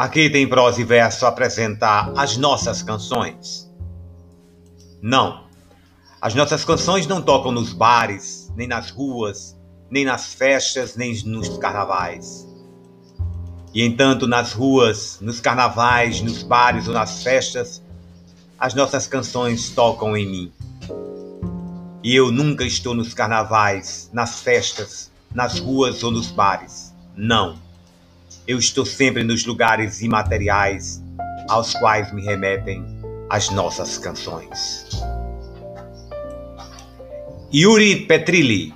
Aqui tem prosa e verso apresentar as nossas canções. Não. As nossas canções não tocam nos bares, nem nas ruas, nem nas festas, nem nos carnavais. E entanto, nas ruas, nos carnavais, nos bares ou nas festas, as nossas canções tocam em mim. E eu nunca estou nos carnavais, nas festas, nas ruas ou nos bares. Não. Eu estou sempre nos lugares imateriais aos quais me remetem as nossas canções. Yuri Petrilli